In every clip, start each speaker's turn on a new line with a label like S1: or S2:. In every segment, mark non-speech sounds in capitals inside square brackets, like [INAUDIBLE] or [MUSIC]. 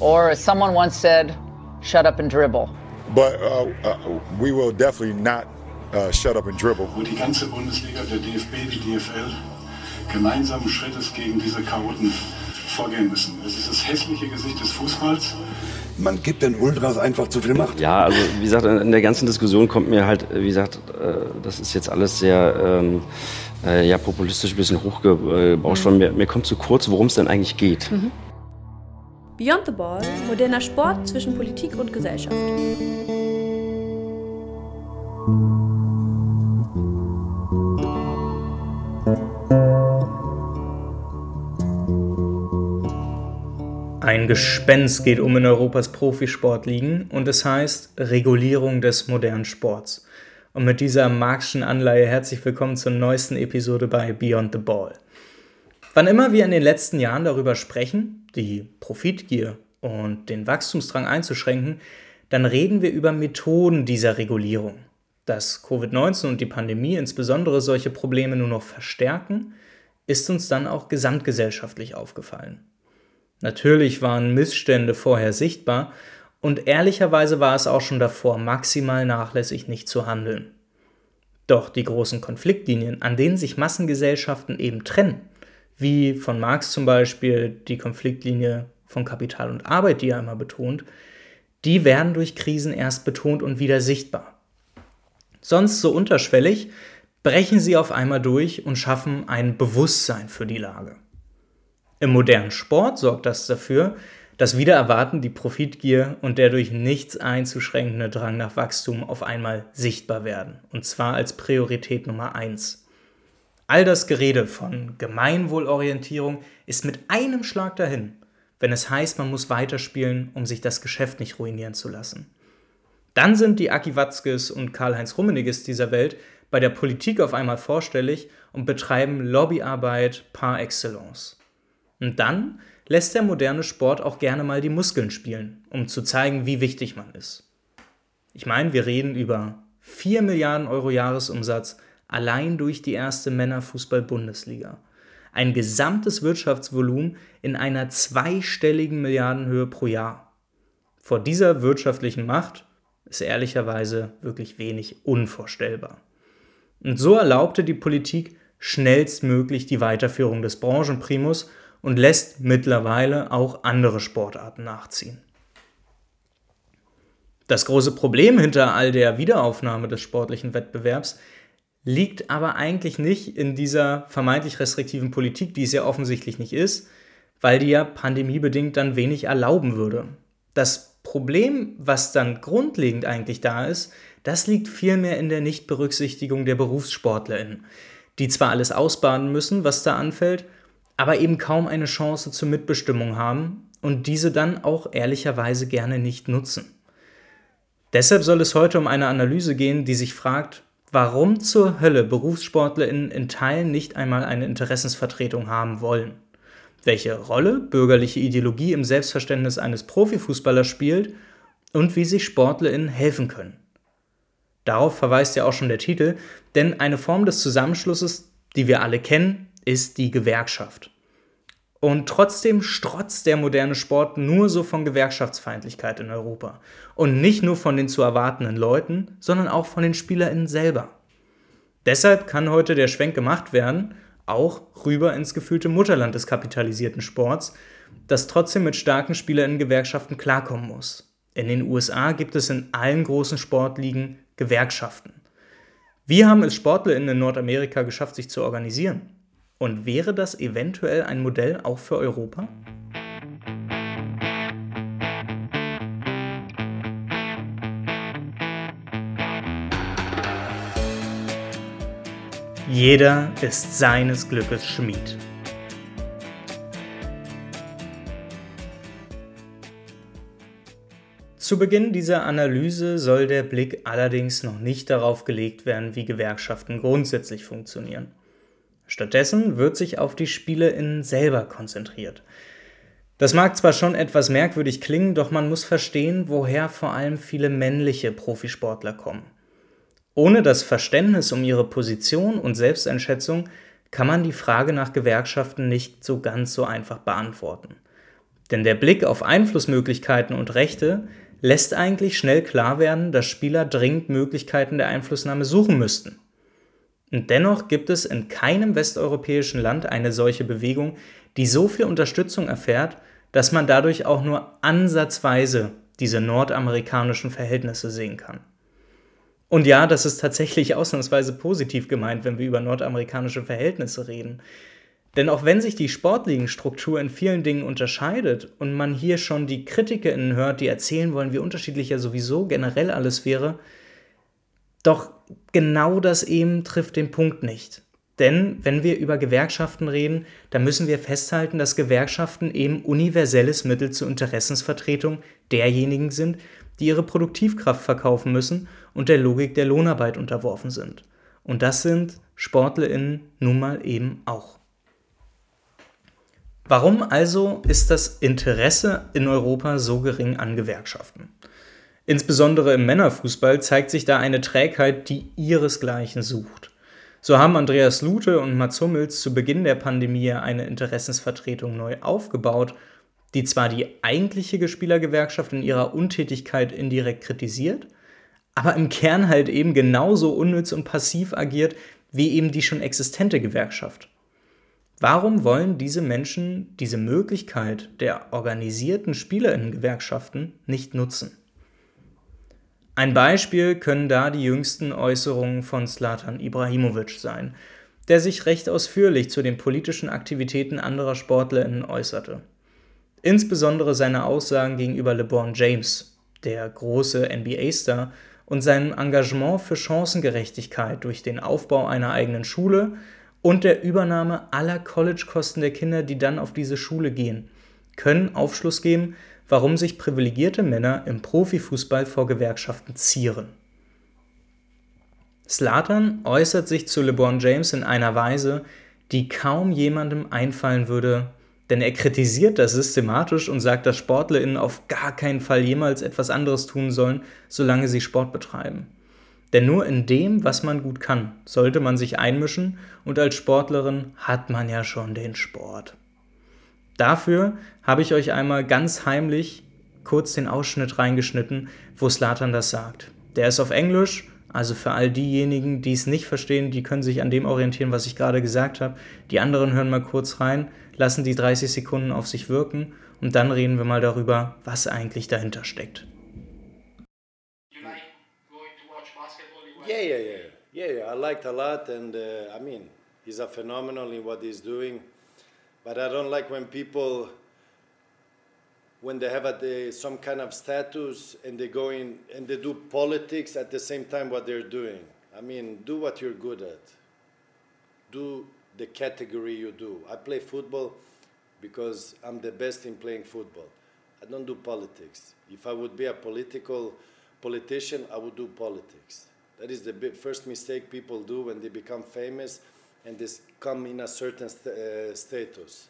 S1: Or as someone once said, shut up and dribble.
S2: But uh, uh, we will definitely not uh, shut up and dribble.
S3: Wo die ganze Bundesliga, der DFB, die DFL gemeinsamen Schrittes gegen diese Chaoten vorgehen müssen. Es ist das hässliche Gesicht des Fußballs.
S4: Man gibt den Ultras einfach zu viel Macht.
S5: Ja, also wie gesagt, in der ganzen Diskussion kommt mir halt, wie gesagt, äh, das ist jetzt alles sehr ähm, äh, ja, populistisch ein bisschen hochgebauscht worden. Mir, mir kommt zu kurz, worum es denn eigentlich geht. Mhm.
S6: Beyond the Ball, moderner Sport zwischen Politik und Gesellschaft.
S7: Ein Gespenst geht um in Europas Profisportligen und es heißt Regulierung des modernen Sports. Und mit dieser Marxischen Anleihe herzlich willkommen zur neuesten Episode bei Beyond the Ball. Wann immer wir in den letzten Jahren darüber sprechen, die Profitgier und den Wachstumsdrang einzuschränken, dann reden wir über Methoden dieser Regulierung. Dass Covid-19 und die Pandemie insbesondere solche Probleme nur noch verstärken, ist uns dann auch gesamtgesellschaftlich aufgefallen. Natürlich waren Missstände vorher sichtbar und ehrlicherweise war es auch schon davor maximal nachlässig nicht zu handeln. Doch die großen Konfliktlinien, an denen sich Massengesellschaften eben trennen, wie von Marx zum Beispiel die Konfliktlinie von Kapital und Arbeit, die er immer betont, die werden durch Krisen erst betont und wieder sichtbar. Sonst so unterschwellig brechen sie auf einmal durch und schaffen ein Bewusstsein für die Lage. Im modernen Sport sorgt das dafür, dass wieder erwarten die Profitgier und der durch nichts einzuschränkende Drang nach Wachstum auf einmal sichtbar werden, und zwar als Priorität Nummer eins. All das Gerede von Gemeinwohlorientierung ist mit einem Schlag dahin, wenn es heißt, man muss weiterspielen, um sich das Geschäft nicht ruinieren zu lassen. Dann sind die Aki Watzkes und Karl-Heinz Rummeniges dieser Welt bei der Politik auf einmal vorstellig und betreiben Lobbyarbeit par excellence. Und dann lässt der moderne Sport auch gerne mal die Muskeln spielen, um zu zeigen, wie wichtig man ist. Ich meine, wir reden über 4 Milliarden Euro Jahresumsatz allein durch die erste Männerfußball-Bundesliga. Ein gesamtes Wirtschaftsvolumen in einer zweistelligen Milliardenhöhe pro Jahr. Vor dieser wirtschaftlichen Macht ist ehrlicherweise wirklich wenig unvorstellbar. Und so erlaubte die Politik schnellstmöglich die Weiterführung des Branchenprimus und lässt mittlerweile auch andere Sportarten nachziehen. Das große Problem hinter all der Wiederaufnahme des sportlichen Wettbewerbs liegt aber eigentlich nicht in dieser vermeintlich restriktiven Politik, die es ja offensichtlich nicht ist, weil die ja pandemiebedingt dann wenig erlauben würde. Das Problem, was dann grundlegend eigentlich da ist, das liegt vielmehr in der Nichtberücksichtigung der BerufssportlerInnen, die zwar alles ausbaden müssen, was da anfällt, aber eben kaum eine Chance zur Mitbestimmung haben und diese dann auch ehrlicherweise gerne nicht nutzen. Deshalb soll es heute um eine Analyse gehen, die sich fragt, warum zur Hölle BerufssportlerInnen in Teilen nicht einmal eine Interessensvertretung haben wollen, welche Rolle bürgerliche Ideologie im Selbstverständnis eines Profifußballers spielt und wie sich SportlerInnen helfen können. Darauf verweist ja auch schon der Titel, denn eine Form des Zusammenschlusses, die wir alle kennen, ist die Gewerkschaft. Und trotzdem strotzt der moderne Sport nur so von Gewerkschaftsfeindlichkeit in Europa. Und nicht nur von den zu erwartenden Leuten, sondern auch von den SpielerInnen selber. Deshalb kann heute der Schwenk gemacht werden, auch rüber ins gefühlte Mutterland des kapitalisierten Sports, das trotzdem mit starken SpielerInnen-Gewerkschaften klarkommen muss. In den USA gibt es in allen großen Sportligen Gewerkschaften. Wir haben es SportlerInnen in Nordamerika geschafft, sich zu organisieren. Und wäre das eventuell ein Modell auch für Europa? Jeder ist seines Glückes Schmied. Zu Beginn dieser Analyse soll der Blick allerdings noch nicht darauf gelegt werden, wie Gewerkschaften grundsätzlich funktionieren. Stattdessen wird sich auf die SpielerInnen selber konzentriert. Das mag zwar schon etwas merkwürdig klingen, doch man muss verstehen, woher vor allem viele männliche Profisportler kommen. Ohne das Verständnis um ihre Position und Selbsteinschätzung kann man die Frage nach Gewerkschaften nicht so ganz so einfach beantworten. Denn der Blick auf Einflussmöglichkeiten und Rechte lässt eigentlich schnell klar werden, dass Spieler dringend Möglichkeiten der Einflussnahme suchen müssten. Und dennoch gibt es in keinem westeuropäischen Land eine solche Bewegung, die so viel Unterstützung erfährt, dass man dadurch auch nur ansatzweise diese nordamerikanischen Verhältnisse sehen kann. Und ja, das ist tatsächlich [LAUGHS] ausnahmsweise positiv gemeint, wenn wir über nordamerikanische Verhältnisse reden. Denn auch wenn sich die Sportligenstruktur in vielen Dingen unterscheidet und man hier schon die KritikerInnen hört, die erzählen wollen, wie unterschiedlich ja sowieso generell alles wäre, doch genau das eben trifft den Punkt nicht. Denn wenn wir über Gewerkschaften reden, dann müssen wir festhalten, dass Gewerkschaften eben universelles Mittel zur Interessensvertretung derjenigen sind, die ihre Produktivkraft verkaufen müssen und der Logik der Lohnarbeit unterworfen sind. Und das sind SportlerInnen nun mal eben auch. Warum also ist das Interesse in Europa so gering an Gewerkschaften? Insbesondere im Männerfußball zeigt sich da eine Trägheit, die ihresgleichen sucht. So haben Andreas Lute und Mats Hummels zu Beginn der Pandemie eine Interessensvertretung neu aufgebaut, die zwar die eigentliche Spielergewerkschaft in ihrer Untätigkeit indirekt kritisiert, aber im Kern halt eben genauso unnütz und passiv agiert wie eben die schon existente Gewerkschaft. Warum wollen diese Menschen diese Möglichkeit der organisierten Spielerinnengewerkschaften nicht nutzen? Ein Beispiel können da die jüngsten Äußerungen von Slatan Ibrahimovic sein, der sich recht ausführlich zu den politischen Aktivitäten anderer Sportlerinnen äußerte. Insbesondere seine Aussagen gegenüber LeBron James, der große NBA-Star, und seinem Engagement für Chancengerechtigkeit durch den Aufbau einer eigenen Schule und der Übernahme aller College-Kosten der Kinder, die dann auf diese Schule gehen, können Aufschluss geben, warum sich privilegierte Männer im Profifußball vor Gewerkschaften zieren. Slatan äußert sich zu LeBron James in einer Weise, die kaum jemandem einfallen würde, denn er kritisiert das systematisch und sagt, dass SportlerInnen auf gar keinen Fall jemals etwas anderes tun sollen, solange sie Sport betreiben. Denn nur in dem, was man gut kann, sollte man sich einmischen und als Sportlerin hat man ja schon den Sport. Dafür habe ich euch einmal ganz heimlich kurz den Ausschnitt reingeschnitten, wo Slatan das sagt. Der ist auf Englisch, also für all diejenigen, die es nicht verstehen, die können sich an dem orientieren, was ich gerade gesagt habe. Die anderen hören mal kurz rein, lassen die 30 Sekunden auf sich wirken und dann reden wir mal darüber, was eigentlich dahinter steckt.
S8: Yeah, yeah, yeah, yeah, yeah. I liked a lot, and uh, I mean, he's a phenomenal in what he's doing. But I don't like when people, when they have a, some kind of status and they go in and they do politics at the same time what they're doing. I mean, do what you're good at. Do the category you do. I play football because I'm the best in playing football. I don't do politics. If I would be a political politician, I would do politics. That is the first mistake people do when they become famous and they come in a certain st uh, status.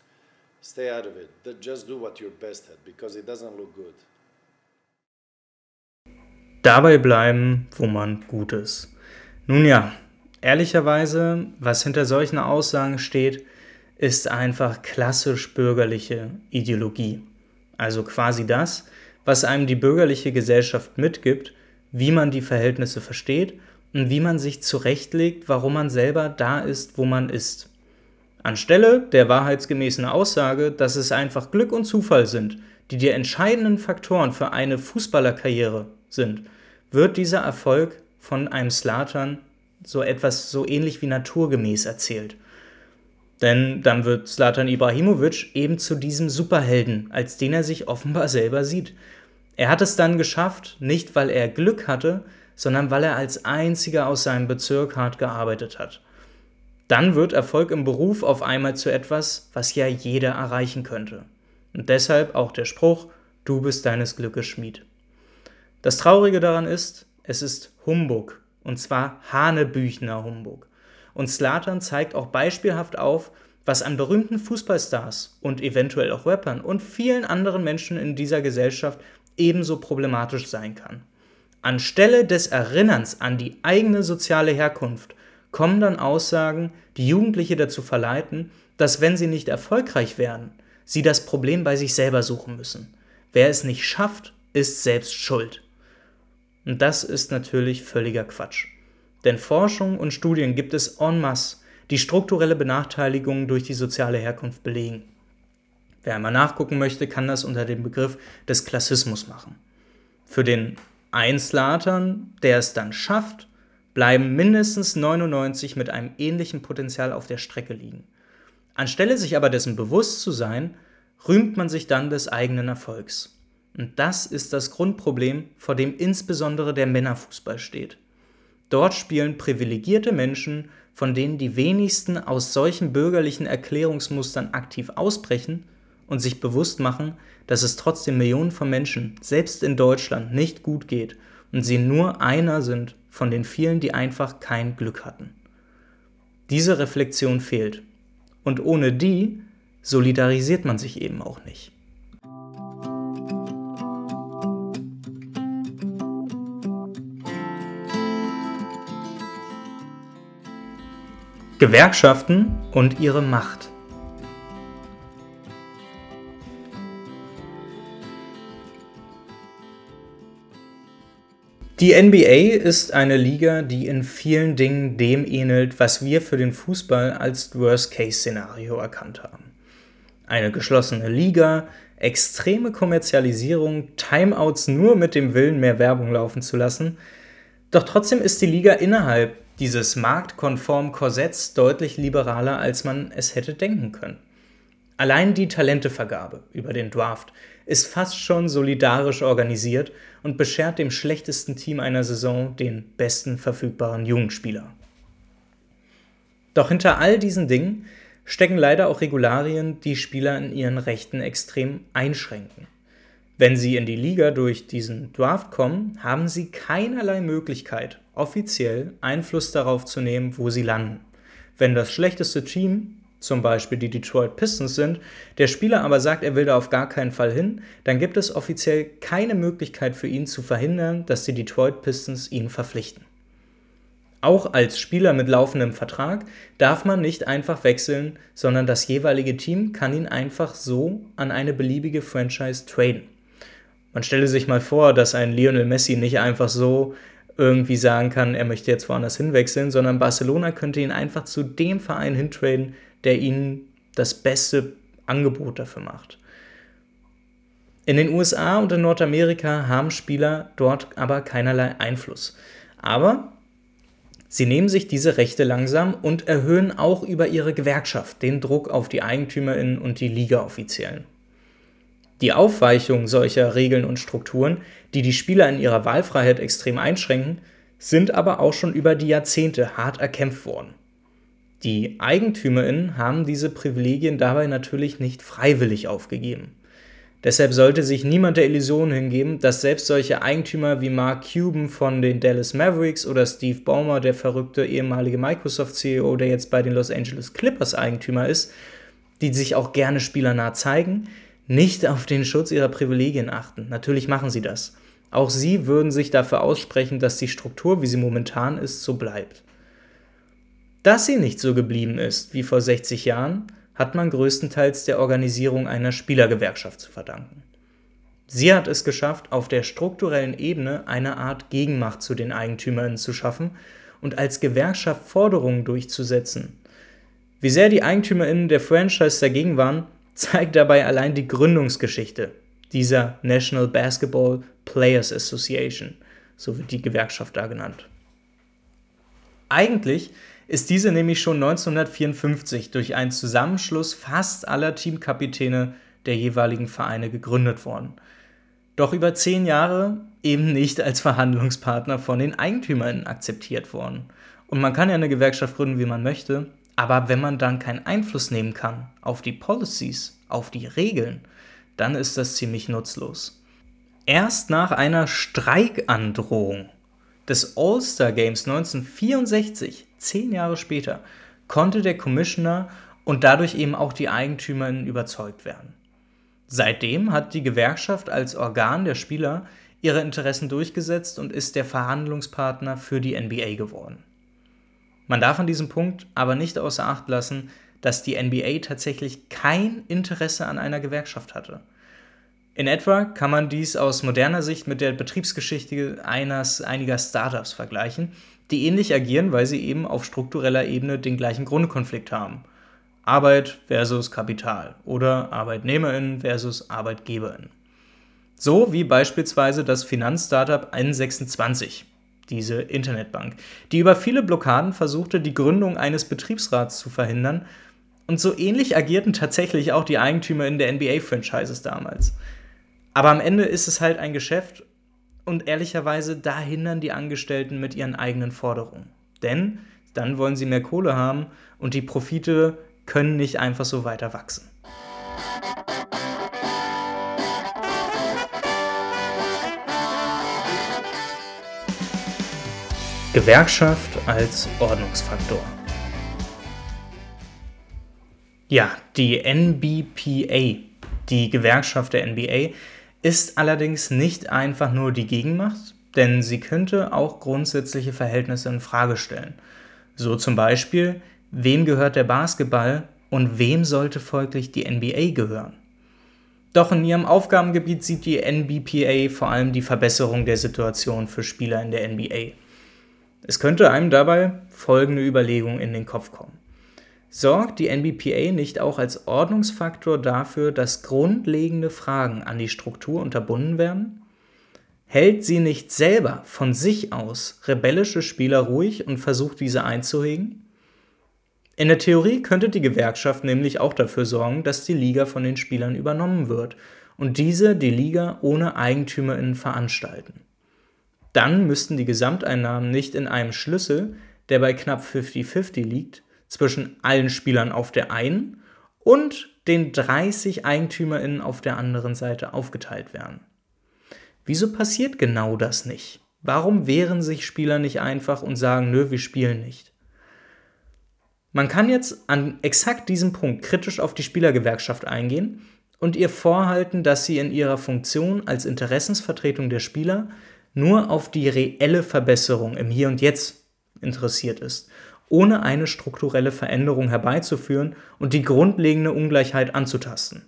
S8: Stay out of it. Just do what you're best at because it doesn't look good.
S7: Dabei bleiben, wo man gut ist. Nun ja, ehrlicherweise, was hinter solchen Aussagen steht, ist einfach klassisch bürgerliche Ideologie. Also quasi das, was einem die bürgerliche Gesellschaft mitgibt wie man die Verhältnisse versteht und wie man sich zurechtlegt, warum man selber da ist, wo man ist. Anstelle der wahrheitsgemäßen Aussage, dass es einfach Glück und Zufall sind, die die entscheidenden Faktoren für eine Fußballerkarriere sind, wird dieser Erfolg von einem Slatan so etwas so ähnlich wie naturgemäß erzählt. Denn dann wird Slatan Ibrahimovic eben zu diesem Superhelden, als den er sich offenbar selber sieht. Er hat es dann geschafft, nicht weil er Glück hatte, sondern weil er als einziger aus seinem Bezirk hart gearbeitet hat. Dann wird Erfolg im Beruf auf einmal zu etwas, was ja jeder erreichen könnte. Und deshalb auch der Spruch, du bist deines Glückes Schmied. Das Traurige daran ist, es ist Humbug, und zwar Hanebüchner Humbug. Und Slatan zeigt auch beispielhaft auf, was an berühmten Fußballstars und eventuell auch Rappern und vielen anderen Menschen in dieser Gesellschaft ebenso problematisch sein kann. Anstelle des Erinnerns an die eigene soziale Herkunft kommen dann Aussagen, die Jugendliche dazu verleiten, dass wenn sie nicht erfolgreich werden, sie das Problem bei sich selber suchen müssen. Wer es nicht schafft, ist selbst schuld. Und das ist natürlich völliger Quatsch. Denn Forschung und Studien gibt es en masse, die strukturelle Benachteiligungen durch die soziale Herkunft belegen. Wer einmal nachgucken möchte, kann das unter dem Begriff des Klassismus machen. Für den Einslatern, der es dann schafft, bleiben mindestens 99 mit einem ähnlichen Potenzial auf der Strecke liegen. Anstelle sich aber dessen bewusst zu sein, rühmt man sich dann des eigenen Erfolgs. Und das ist das Grundproblem, vor dem insbesondere der Männerfußball steht. Dort spielen privilegierte Menschen, von denen die wenigsten aus solchen bürgerlichen Erklärungsmustern aktiv ausbrechen und sich bewusst machen, dass es trotzdem Millionen von Menschen, selbst in Deutschland, nicht gut geht und sie nur einer sind von den vielen, die einfach kein Glück hatten. Diese Reflexion fehlt. Und ohne die solidarisiert man sich eben auch nicht. Gewerkschaften und ihre Macht. Die NBA ist eine Liga, die in vielen Dingen dem ähnelt, was wir für den Fußball als Worst-Case-Szenario erkannt haben. Eine geschlossene Liga, extreme Kommerzialisierung, Timeouts nur mit dem Willen, mehr Werbung laufen zu lassen. Doch trotzdem ist die Liga innerhalb dieses marktkonform Korsetts deutlich liberaler, als man es hätte denken können. Allein die Talentevergabe über den Draft ist fast schon solidarisch organisiert und beschert dem schlechtesten Team einer Saison den besten verfügbaren Jugendspieler. Doch hinter all diesen Dingen stecken leider auch Regularien, die Spieler in ihren Rechten extrem einschränken. Wenn sie in die Liga durch diesen Draft kommen, haben sie keinerlei Möglichkeit, offiziell Einfluss darauf zu nehmen, wo sie landen. Wenn das schlechteste Team, zum Beispiel die Detroit Pistons sind, der Spieler aber sagt, er will da auf gar keinen Fall hin, dann gibt es offiziell keine Möglichkeit für ihn zu verhindern, dass die Detroit Pistons ihn verpflichten. Auch als Spieler mit laufendem Vertrag darf man nicht einfach wechseln, sondern das jeweilige Team kann ihn einfach so an eine beliebige Franchise traden. Man stelle sich mal vor, dass ein Lionel Messi nicht einfach so irgendwie sagen kann, er möchte jetzt woanders hinwechseln, sondern Barcelona könnte ihn einfach zu dem Verein hintraden, der ihnen das beste Angebot dafür macht. In den USA und in Nordamerika haben Spieler dort aber keinerlei Einfluss. Aber sie nehmen sich diese Rechte langsam und erhöhen auch über ihre Gewerkschaft den Druck auf die Eigentümerinnen und die Liga-Offiziellen. Die Aufweichung solcher Regeln und Strukturen, die die Spieler in ihrer Wahlfreiheit extrem einschränken, sind aber auch schon über die Jahrzehnte hart erkämpft worden. Die Eigentümerinnen haben diese Privilegien dabei natürlich nicht freiwillig aufgegeben. Deshalb sollte sich niemand der Illusion hingeben, dass selbst solche Eigentümer wie Mark Cuban von den Dallas Mavericks oder Steve Ballmer, der verrückte ehemalige Microsoft-CEO, der jetzt bei den Los Angeles Clippers Eigentümer ist, die sich auch gerne spielernah zeigen, nicht auf den Schutz ihrer Privilegien achten. Natürlich machen sie das. Auch sie würden sich dafür aussprechen, dass die Struktur, wie sie momentan ist, so bleibt. Dass sie nicht so geblieben ist wie vor 60 Jahren, hat man größtenteils der Organisierung einer Spielergewerkschaft zu verdanken. Sie hat es geschafft, auf der strukturellen Ebene eine Art Gegenmacht zu den Eigentümern zu schaffen und als Gewerkschaft Forderungen durchzusetzen. Wie sehr die Eigentümerinnen der Franchise dagegen waren, zeigt dabei allein die Gründungsgeschichte dieser National Basketball Players Association, so wird die Gewerkschaft da genannt. Eigentlich ist diese nämlich schon 1954 durch einen Zusammenschluss fast aller Teamkapitäne der jeweiligen Vereine gegründet worden. Doch über zehn Jahre eben nicht als Verhandlungspartner von den Eigentümern akzeptiert worden. Und man kann ja eine Gewerkschaft gründen, wie man möchte, aber wenn man dann keinen Einfluss nehmen kann auf die Policies, auf die Regeln, dann ist das ziemlich nutzlos. Erst nach einer Streikandrohung des All-Star Games 1964, zehn Jahre später, konnte der Commissioner und dadurch eben auch die Eigentümerin überzeugt werden. Seitdem hat die Gewerkschaft als Organ der Spieler ihre Interessen durchgesetzt und ist der Verhandlungspartner für die NBA geworden. Man darf an diesem Punkt aber nicht außer Acht lassen, dass die NBA tatsächlich kein Interesse an einer Gewerkschaft hatte. In etwa kann man dies aus moderner Sicht mit der Betriebsgeschichte eines, einiger Startups vergleichen, die ähnlich agieren, weil sie eben auf struktureller Ebene den gleichen Grundkonflikt haben. Arbeit versus Kapital oder Arbeitnehmerinnen versus Arbeitgeberinnen. So wie beispielsweise das Finanzstartup N26, diese Internetbank, die über viele Blockaden versuchte, die Gründung eines Betriebsrats zu verhindern. Und so ähnlich agierten tatsächlich auch die Eigentümer in der NBA-Franchises damals. Aber am Ende ist es halt ein Geschäft und ehrlicherweise da hindern die Angestellten mit ihren eigenen Forderungen. Denn dann wollen sie mehr Kohle haben und die Profite können nicht einfach so weiter wachsen. Gewerkschaft als Ordnungsfaktor. Ja, die NBPA, die Gewerkschaft der NBA, ist allerdings nicht einfach nur die Gegenmacht, denn sie könnte auch grundsätzliche Verhältnisse in Frage stellen. So zum Beispiel, wem gehört der Basketball und wem sollte folglich die NBA gehören? Doch in ihrem Aufgabengebiet sieht die NBPA vor allem die Verbesserung der Situation für Spieler in der NBA. Es könnte einem dabei folgende Überlegung in den Kopf kommen. Sorgt die NBPA nicht auch als Ordnungsfaktor dafür, dass grundlegende Fragen an die Struktur unterbunden werden? Hält sie nicht selber von sich aus rebellische Spieler ruhig und versucht diese einzuhegen? In der Theorie könnte die Gewerkschaft nämlich auch dafür sorgen, dass die Liga von den Spielern übernommen wird und diese die Liga ohne Eigentümerinnen veranstalten. Dann müssten die Gesamteinnahmen nicht in einem Schlüssel, der bei knapp 50-50 liegt, zwischen allen Spielern auf der einen und den 30 EigentümerInnen auf der anderen Seite aufgeteilt werden. Wieso passiert genau das nicht? Warum wehren sich Spieler nicht einfach und sagen, nö, wir spielen nicht? Man kann jetzt an exakt diesem Punkt kritisch auf die Spielergewerkschaft eingehen und ihr vorhalten, dass sie in ihrer Funktion als Interessensvertretung der Spieler nur auf die reelle Verbesserung im Hier und Jetzt interessiert ist ohne eine strukturelle Veränderung herbeizuführen und die grundlegende Ungleichheit anzutasten.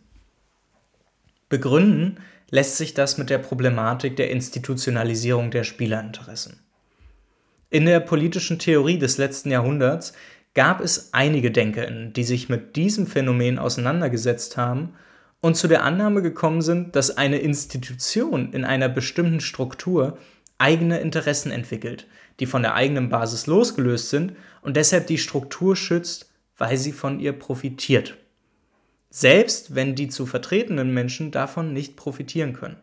S7: Begründen lässt sich das mit der Problematik der Institutionalisierung der Spielerinteressen. In der politischen Theorie des letzten Jahrhunderts gab es einige DenkerInnen, die sich mit diesem Phänomen auseinandergesetzt haben und zu der Annahme gekommen sind, dass eine Institution in einer bestimmten Struktur eigene Interessen entwickelt, die von der eigenen Basis losgelöst sind und deshalb die Struktur schützt, weil sie von ihr profitiert. Selbst wenn die zu vertretenen Menschen davon nicht profitieren können.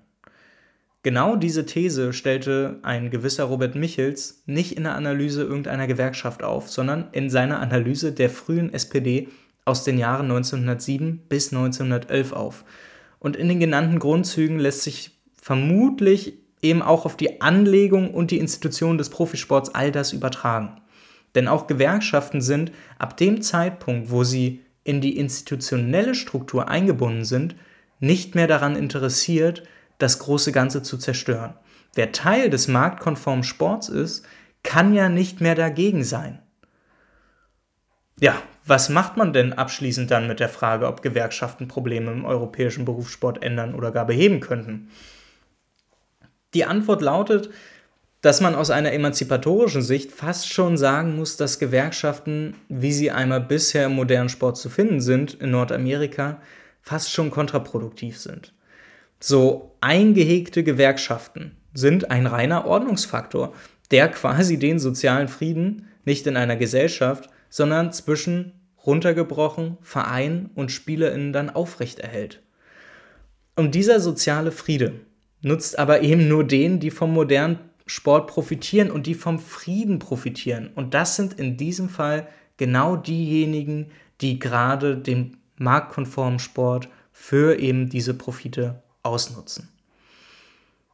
S7: Genau diese These stellte ein gewisser Robert Michels nicht in der Analyse irgendeiner Gewerkschaft auf, sondern in seiner Analyse der frühen SPD aus den Jahren 1907 bis 1911 auf. Und in den genannten Grundzügen lässt sich vermutlich eben auch auf die Anlegung und die Institution des Profisports all das übertragen. Denn auch Gewerkschaften sind ab dem Zeitpunkt, wo sie in die institutionelle Struktur eingebunden sind, nicht mehr daran interessiert, das große Ganze zu zerstören. Wer Teil des marktkonformen Sports ist, kann ja nicht mehr dagegen sein. Ja, was macht man denn abschließend dann mit der Frage, ob Gewerkschaften Probleme im europäischen Berufssport ändern oder gar beheben könnten? Die Antwort lautet, dass man aus einer emanzipatorischen Sicht fast schon sagen muss, dass Gewerkschaften, wie sie einmal bisher im modernen Sport zu finden sind, in Nordamerika, fast schon kontraproduktiv sind. So eingehegte Gewerkschaften sind ein reiner Ordnungsfaktor, der quasi den sozialen Frieden nicht in einer Gesellschaft, sondern zwischen runtergebrochen Verein und SpielerInnen dann aufrechterhält. Und dieser soziale Friede, nutzt aber eben nur denen, die vom modernen Sport profitieren und die vom Frieden profitieren. Und das sind in diesem Fall genau diejenigen, die gerade den marktkonformen Sport für eben diese Profite ausnutzen.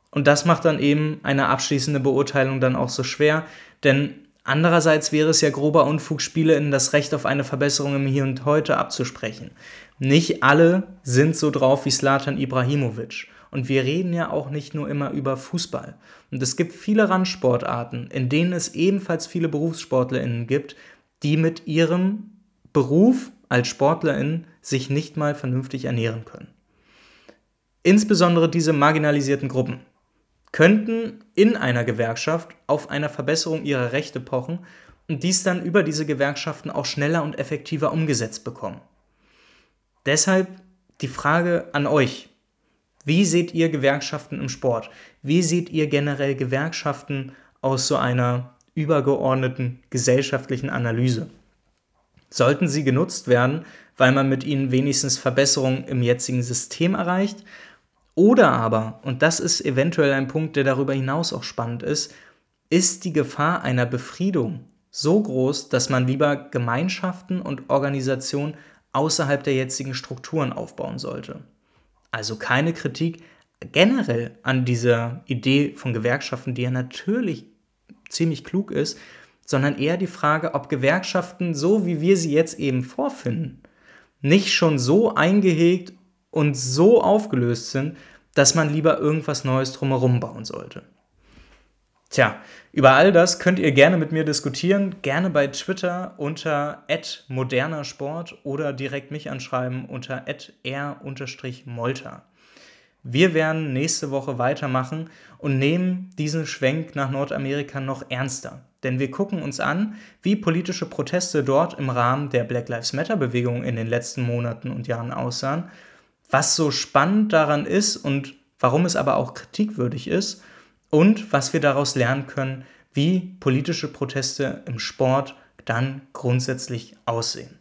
S7: Und das macht dann eben eine abschließende Beurteilung dann auch so schwer, denn andererseits wäre es ja grober Unfug, SpielerInnen das Recht auf eine Verbesserung im Hier und Heute abzusprechen. Nicht alle sind so drauf wie Slatan Ibrahimovic. Und wir reden ja auch nicht nur immer über Fußball. Und es gibt viele Randsportarten, in denen es ebenfalls viele BerufssportlerInnen gibt, die mit ihrem Beruf als SportlerInnen sich nicht mal vernünftig ernähren können. Insbesondere diese marginalisierten Gruppen könnten in einer Gewerkschaft auf eine Verbesserung ihrer Rechte pochen und dies dann über diese Gewerkschaften auch schneller und effektiver umgesetzt bekommen. Deshalb die Frage an euch. Wie seht ihr Gewerkschaften im Sport? Wie seht ihr generell Gewerkschaften aus so einer übergeordneten gesellschaftlichen Analyse? Sollten sie genutzt werden, weil man mit ihnen wenigstens Verbesserungen im jetzigen System erreicht? Oder aber, und das ist eventuell ein Punkt, der darüber hinaus auch spannend ist, ist die Gefahr einer Befriedung so groß, dass man lieber Gemeinschaften und Organisationen außerhalb der jetzigen Strukturen aufbauen sollte. Also keine Kritik generell an dieser Idee von Gewerkschaften, die ja natürlich ziemlich klug ist, sondern eher die Frage, ob Gewerkschaften, so wie wir sie jetzt eben vorfinden, nicht schon so eingehegt und so aufgelöst sind, dass man lieber irgendwas Neues drumherum bauen sollte. Tja, über all das könnt ihr gerne mit mir diskutieren, gerne bei Twitter unter @modernersport oder direkt mich anschreiben unter r-molter. Wir werden nächste Woche weitermachen und nehmen diesen Schwenk nach Nordamerika noch ernster. Denn wir gucken uns an, wie politische Proteste dort im Rahmen der Black Lives Matter-Bewegung in den letzten Monaten und Jahren aussahen, was so spannend daran ist und warum es aber auch kritikwürdig ist und was wir daraus lernen können, wie politische Proteste im Sport dann grundsätzlich aussehen.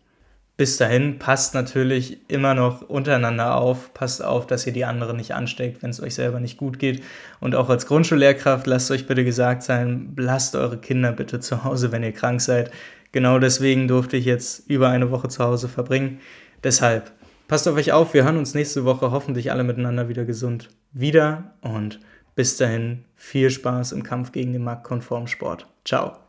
S7: Bis dahin passt natürlich immer noch untereinander auf, passt auf, dass ihr die anderen nicht ansteckt, wenn es euch selber nicht gut geht. Und auch als Grundschullehrkraft lasst euch bitte gesagt sein, lasst eure Kinder bitte zu Hause, wenn ihr krank seid. Genau deswegen durfte ich jetzt über eine Woche zu Hause verbringen. Deshalb passt auf euch auf, wir hören uns nächste Woche hoffentlich alle miteinander wieder gesund wieder und bis dahin viel Spaß im Kampf gegen den marktkonformen Sport. Ciao.